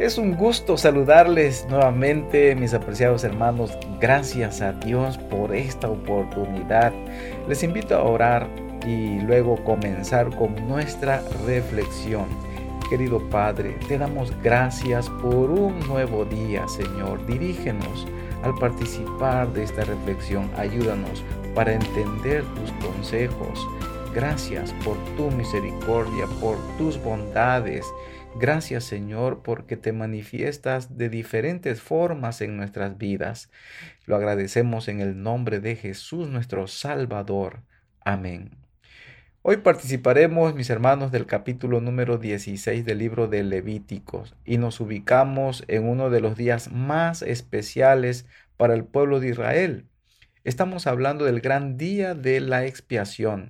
Es un gusto saludarles nuevamente, mis apreciados hermanos. Gracias a Dios por esta oportunidad. Les invito a orar y luego comenzar con nuestra reflexión. Querido Padre, te damos gracias por un nuevo día, Señor. Dirígenos al participar de esta reflexión. Ayúdanos para entender tus consejos. Gracias por tu misericordia, por tus bondades Gracias Señor porque te manifiestas de diferentes formas en nuestras vidas. Lo agradecemos en el nombre de Jesús nuestro Salvador. Amén. Hoy participaremos, mis hermanos, del capítulo número 16 del libro de Levíticos y nos ubicamos en uno de los días más especiales para el pueblo de Israel. Estamos hablando del gran día de la expiación.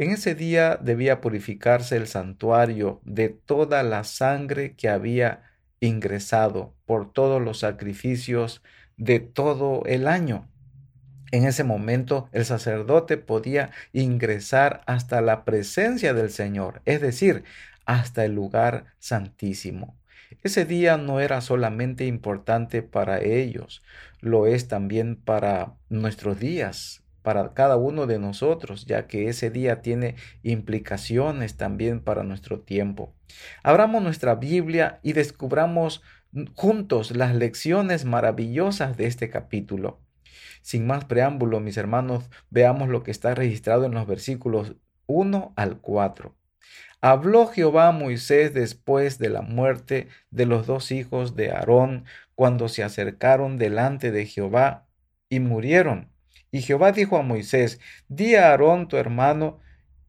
En ese día debía purificarse el santuario de toda la sangre que había ingresado por todos los sacrificios de todo el año. En ese momento el sacerdote podía ingresar hasta la presencia del Señor, es decir, hasta el lugar santísimo. Ese día no era solamente importante para ellos, lo es también para nuestros días, para cada uno de nosotros, ya que ese día tiene implicaciones también para nuestro tiempo. Abramos nuestra Biblia y descubramos juntos las lecciones maravillosas de este capítulo. Sin más preámbulo, mis hermanos, veamos lo que está registrado en los versículos 1 al 4. Habló Jehová a Moisés después de la muerte de los dos hijos de Aarón, cuando se acercaron delante de Jehová y murieron. Y Jehová dijo a Moisés, di a Aarón tu hermano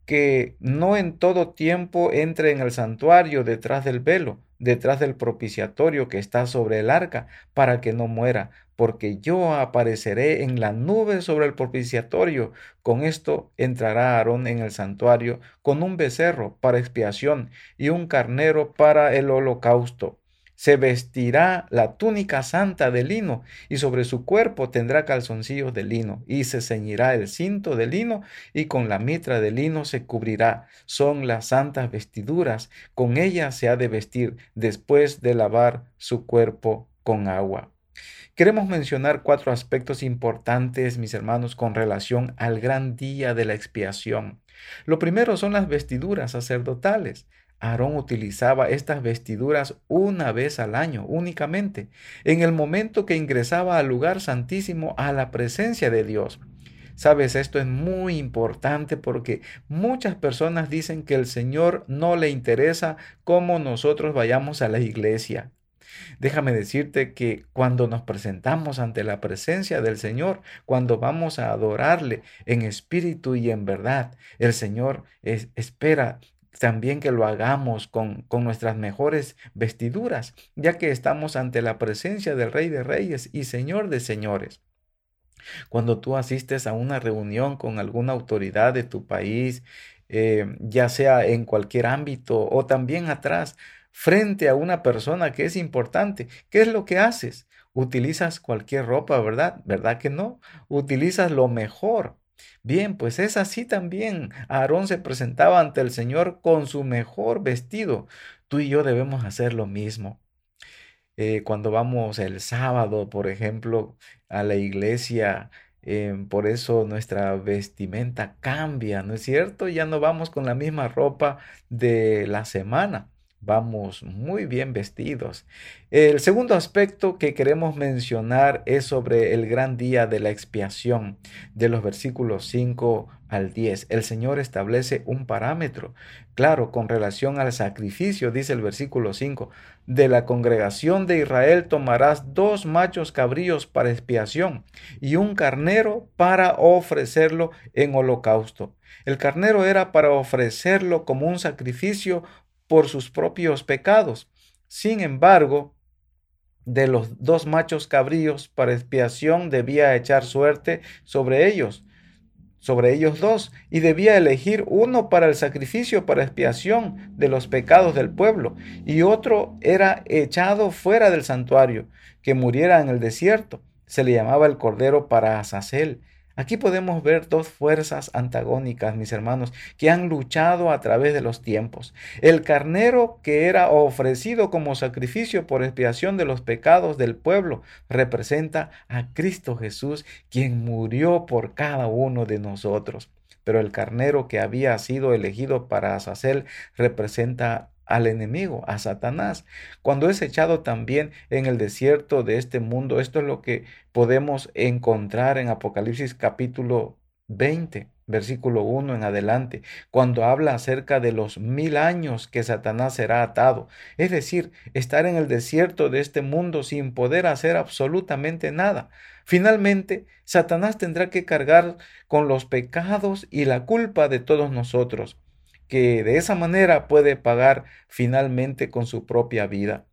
que no en todo tiempo entre en el santuario detrás del velo, detrás del propiciatorio que está sobre el arca, para que no muera, porque yo apareceré en la nube sobre el propiciatorio. Con esto entrará Aarón en el santuario con un becerro para expiación y un carnero para el holocausto se vestirá la túnica santa de lino y sobre su cuerpo tendrá calzoncillos de lino y se ceñirá el cinto de lino y con la mitra de lino se cubrirá. Son las santas vestiduras, con ellas se ha de vestir después de lavar su cuerpo con agua. Queremos mencionar cuatro aspectos importantes, mis hermanos, con relación al gran día de la expiación. Lo primero son las vestiduras sacerdotales. Aarón utilizaba estas vestiduras una vez al año únicamente, en el momento que ingresaba al lugar santísimo a la presencia de Dios. Sabes, esto es muy importante porque muchas personas dicen que el Señor no le interesa cómo nosotros vayamos a la iglesia. Déjame decirte que cuando nos presentamos ante la presencia del Señor, cuando vamos a adorarle en espíritu y en verdad, el Señor espera también que lo hagamos con, con, nuestras mejores vestiduras, ya que estamos ante la presencia del Rey de Reyes y Señor de Señores. Cuando tú asistes a una reunión con alguna autoridad de tu país, eh, ya sea en cualquier ámbito o también atrás, frente a una persona que es importante, ¿qué es lo que haces? Utilizas cualquier ropa, ¿verdad? ¿Verdad que no? Utilizas lo mejor Bien, pues es así también. Aarón se presentaba ante el Señor con su mejor vestido. Tú y yo debemos hacer lo mismo. Eh, cuando vamos el sábado, por ejemplo, a la iglesia, em, por eso nuestra vestimenta cambia, ¿no es cierto? Ya no vamos con la misma ropa de la semana vamos muy bien vestidos. El segundo aspecto que queremos mencionar es sobre el gran día de la expiación, de los versículos 5 al 10. El Señor establece un parámetro, claro, con relación al sacrificio, dice el versículo 5, de la congregación de Israel tomarás dos machos cabríos para expiación y un carnero para ofrecerlo en holocausto. El carnero era para ofrecerlo como un sacrificio por sus propios pecados. Sin embargo, de los dos machos cabríos para expiación debía echar suerte sobre ellos, sobre ellos dos, y debía elegir uno para el sacrificio para expiación de los pecados del pueblo, y otro era echado fuera del santuario, que muriera en el desierto. Se le llamaba el cordero para Azazel. Aquí podemos ver dos fuerzas antagónicas, mis hermanos, que han luchado a través de los tiempos. El carnero que era ofrecido como sacrificio por expiación de los pecados del pueblo representa a Cristo Jesús, quien murió por cada uno de nosotros. Pero el carnero que había sido elegido para Azazel representa al enemigo, a Satanás. Cuando es echado también en el desierto de este mundo, esto es lo que podemos encontrar en Apocalipsis capítulo 20, versículo 1 en adelante, cuando habla acerca de los mil años que Satanás será atado, es decir, estar en el desierto de este mundo sin poder hacer absolutamente nada. Finalmente, Satanás tendrá que cargar con los pecados y la culpa de todos nosotros que de esa manera puede pagar finalmente con su propia vida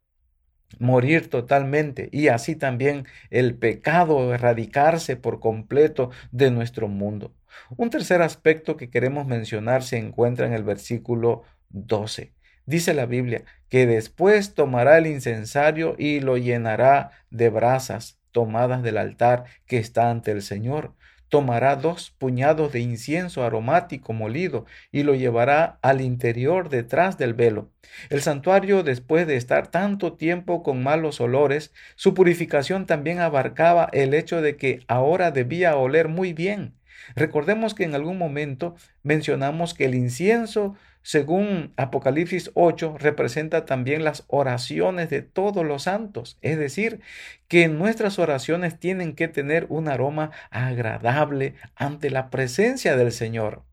morir totalmente y así también el pecado erradicarse por completo de nuestro mundo. Un tercer aspecto que queremos mencionar se encuentra en el versículo 12. Dice la Biblia que después tomará el incensario y lo llenará de brasas tomadas del altar que está ante el Señor tomará dos puñados de incienso aromático molido y lo llevará al interior detrás del velo. El santuario, después de estar tanto tiempo con malos olores, su purificación también abarcaba el hecho de que ahora debía oler muy bien. Recordemos que en algún momento mencionamos que el incienso según Apocalipsis 8, representa también las oraciones de todos los santos. Es decir, que nuestras oraciones tienen que tener un aroma agradable ante la presencia del Señor.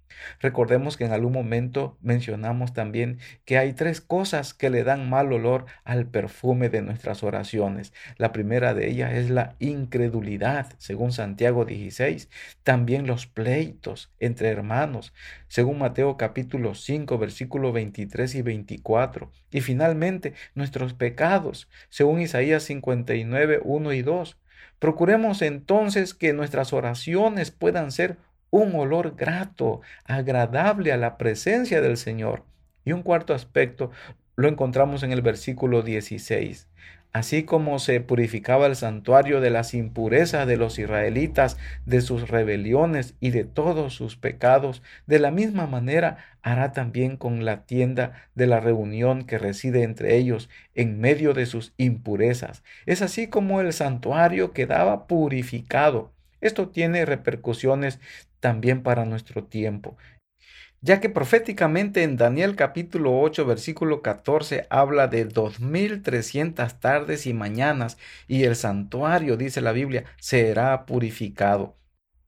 Recordemos que en algún momento mencionamos también que hay tres cosas que le dan mal olor al perfume de nuestras oraciones. La primera de ellas es la incredulidad, según Santiago 16. También los pleitos entre hermanos, según Mateo capítulo 5, versículos 23 y 24. Y finalmente nuestros pecados, según Isaías 59, 1 y 2. Procuremos entonces que nuestras oraciones puedan ser un olor grato, agradable a la presencia del Señor. Y un cuarto aspecto lo encontramos en el versículo 16. Así como se purificaba el santuario de las impurezas de los israelitas, de sus rebeliones y de todos sus pecados, de la misma manera hará también con la tienda de la reunión que reside entre ellos en medio de sus impurezas. Es así como el santuario quedaba purificado. Esto tiene repercusiones también para nuestro tiempo, ya que proféticamente en Daniel capítulo 8 versículo 14 habla de 2300 tardes y mañanas y el santuario, dice la Biblia, será purificado.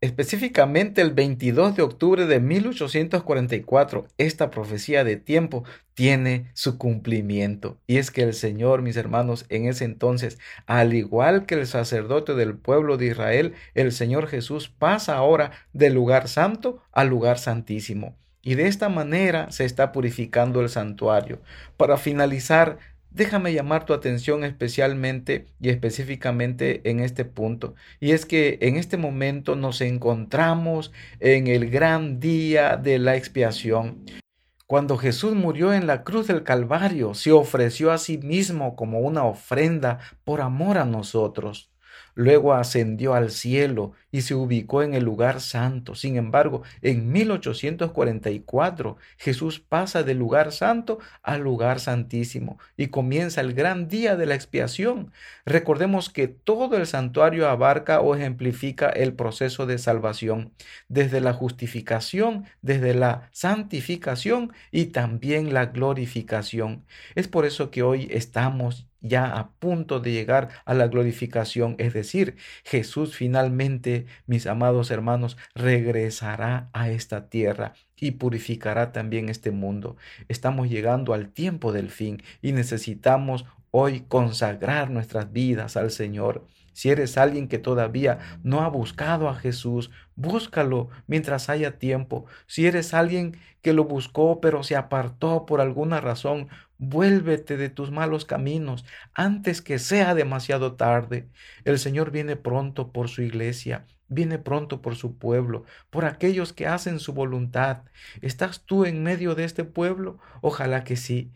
Específicamente el 22 de octubre de 1844, esta profecía de tiempo tiene su cumplimiento. Y es que el Señor, mis hermanos, en ese entonces, al igual que el sacerdote del pueblo de Israel, el Señor Jesús pasa ahora del lugar santo al lugar santísimo. Y de esta manera se está purificando el santuario. Para finalizar, déjame llamar tu atención especialmente y específicamente en este punto. Y es que en este momento nos encontramos en el gran día de la expiación. Cuando Jesús murió en la cruz del Calvario, se ofreció a sí mismo como una ofrenda por amor a nosotros. Luego ascendió al cielo y se ubicó en el lugar santo. Sin embargo, en 1844 Jesús pasa del lugar santo al lugar santísimo y comienza el gran día de la expiación. Recordemos que todo el santuario abarca o ejemplifica el proceso de salvación, desde la justificación, desde la santificación y también la glorificación. Es por eso que hoy estamos ya a punto de llegar a la glorificación, es decir, Jesús finalmente, mis amados hermanos, regresará a esta tierra y purificará también este mundo. Estamos llegando al tiempo del fin y necesitamos hoy consagrar nuestras vidas al Señor. Si eres alguien que todavía no ha buscado a Jesús, búscalo mientras haya tiempo. Si eres alguien que lo buscó pero se apartó por alguna razón, vuélvete de tus malos caminos antes que sea demasiado tarde. El Señor viene pronto por su iglesia. Viene pronto por su pueblo, por aquellos que hacen su voluntad. ¿Estás tú en medio de este pueblo? Ojalá que sí.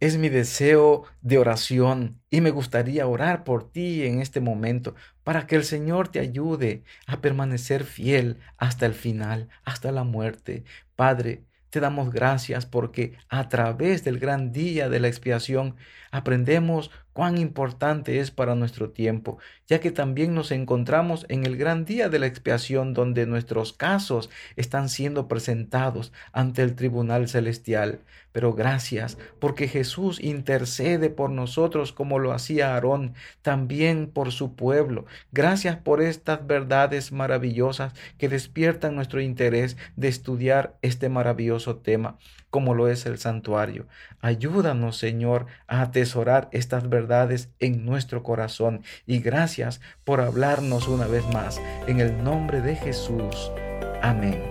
Es mi deseo de oración y me gustaría orar por ti en este momento para que el Señor te ayude a permanecer fiel hasta el final, hasta la muerte. Padre, te damos gracias porque a través del gran día de la expiación aprendemos cuán importante es para nuestro tiempo, ya que también nos encontramos en el gran día de la expiación donde nuestros casos están siendo presentados ante el tribunal celestial. Pero gracias porque Jesús intercede por nosotros como lo hacía Aarón, también por su pueblo. Gracias por estas verdades maravillosas que despiertan nuestro interés de estudiar este maravilloso tema, como lo es el santuario. Ayúdanos, Señor, a atesorar estas verdades en nuestro corazón y gracias por hablarnos una vez más. En el nombre de Jesús. Amén.